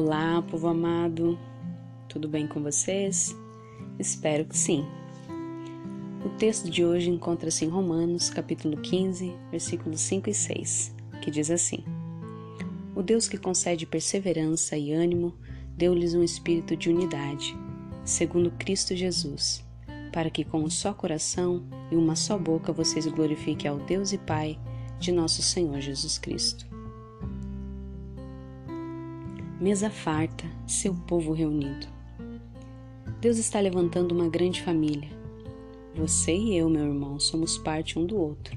Olá, povo amado, tudo bem com vocês? Espero que sim. O texto de hoje encontra-se em Romanos, capítulo 15, versículos 5 e 6, que diz assim: O Deus que concede perseverança e ânimo deu-lhes um espírito de unidade, segundo Cristo Jesus, para que com um só coração e uma só boca vocês glorifiquem ao Deus e Pai de nosso Senhor Jesus Cristo. Mesa farta, seu povo reunido. Deus está levantando uma grande família. Você e eu, meu irmão, somos parte um do outro.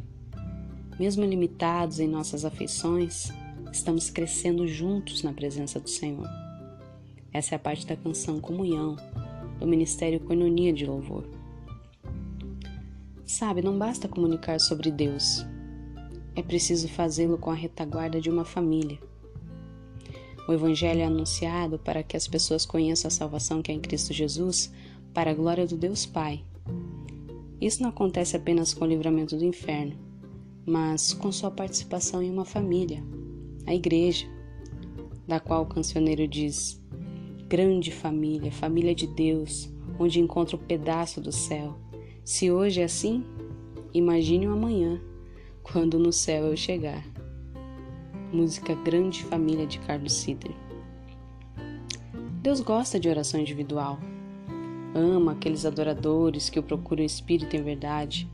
Mesmo limitados em nossas afeições, estamos crescendo juntos na presença do Senhor. Essa é a parte da canção Comunhão, do Ministério Coinonia de Louvor. Sabe, não basta comunicar sobre Deus, é preciso fazê-lo com a retaguarda de uma família o Evangelho é anunciado para que as pessoas conheçam a salvação que é em Cristo Jesus, para a glória do Deus Pai. Isso não acontece apenas com o livramento do inferno, mas com sua participação em uma família, a Igreja, da qual o cancioneiro diz: Grande família, família de Deus, onde encontra o pedaço do céu. Se hoje é assim, imagine o amanhã, quando no céu eu chegar música Grande Família de Carlos Sider. Deus gosta de oração individual. Ama aqueles adoradores que o procuram espírito em verdade,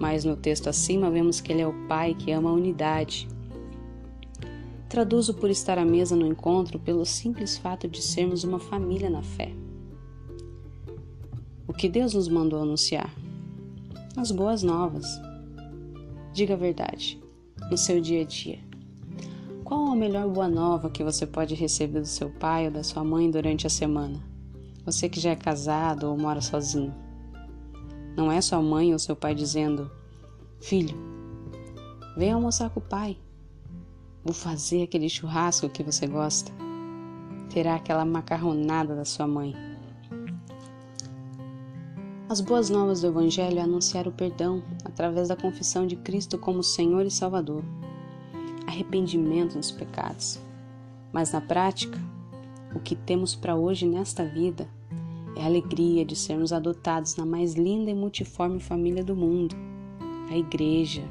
mas no texto acima vemos que ele é o Pai que ama a unidade. Traduzo por estar à mesa no encontro pelo simples fato de sermos uma família na fé. O que Deus nos mandou anunciar? As boas novas. Diga a verdade, no seu dia a dia. Qual a melhor boa nova que você pode receber do seu pai ou da sua mãe durante a semana? Você que já é casado ou mora sozinho. Não é sua mãe ou seu pai dizendo: Filho, vem almoçar com o pai. Vou fazer aquele churrasco que você gosta. Terá aquela macarronada da sua mãe. As boas novas do Evangelho é anunciar o perdão através da confissão de Cristo como Senhor e Salvador arrependimento dos pecados. Mas na prática, o que temos para hoje nesta vida é a alegria de sermos adotados na mais linda e multiforme família do mundo, a Igreja.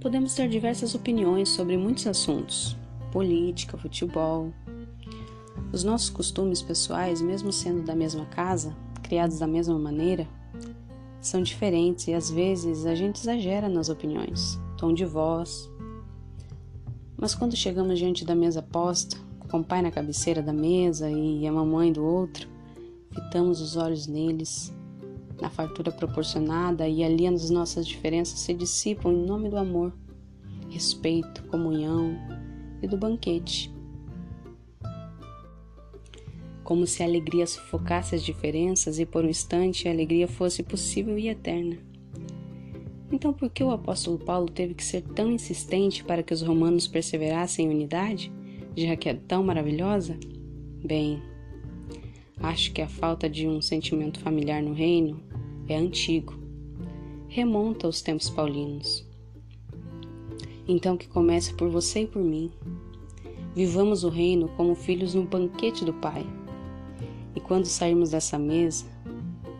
Podemos ter diversas opiniões sobre muitos assuntos: política, futebol. Os nossos costumes pessoais, mesmo sendo da mesma casa, criados da mesma maneira, são diferentes e às vezes a gente exagera nas opiniões, tom de voz. Mas quando chegamos diante da mesa posta, com o pai na cabeceira da mesa e a mamãe do outro, fitamos os olhos neles, na fartura proporcionada e ali as nossas diferenças se dissipam em nome do amor, respeito, comunhão e do banquete como se a alegria sufocasse as diferenças e por um instante a alegria fosse possível e eterna. Então, por que o apóstolo Paulo teve que ser tão insistente para que os romanos perseverassem em unidade, já que é tão maravilhosa? Bem, acho que a falta de um sentimento familiar no reino é antigo, remonta aos tempos paulinos. Então, que comece por você e por mim. Vivamos o reino como filhos no banquete do Pai e quando sairmos dessa mesa,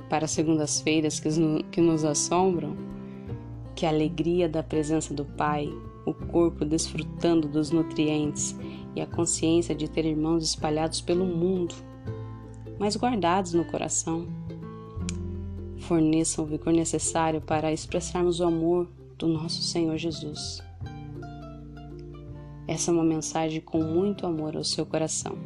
para segundas-feiras que nos assombram, que a alegria da presença do Pai, o corpo desfrutando dos nutrientes e a consciência de ter irmãos espalhados pelo mundo, mas guardados no coração, forneçam o vigor necessário para expressarmos o amor do nosso Senhor Jesus. Essa é uma mensagem com muito amor ao seu coração.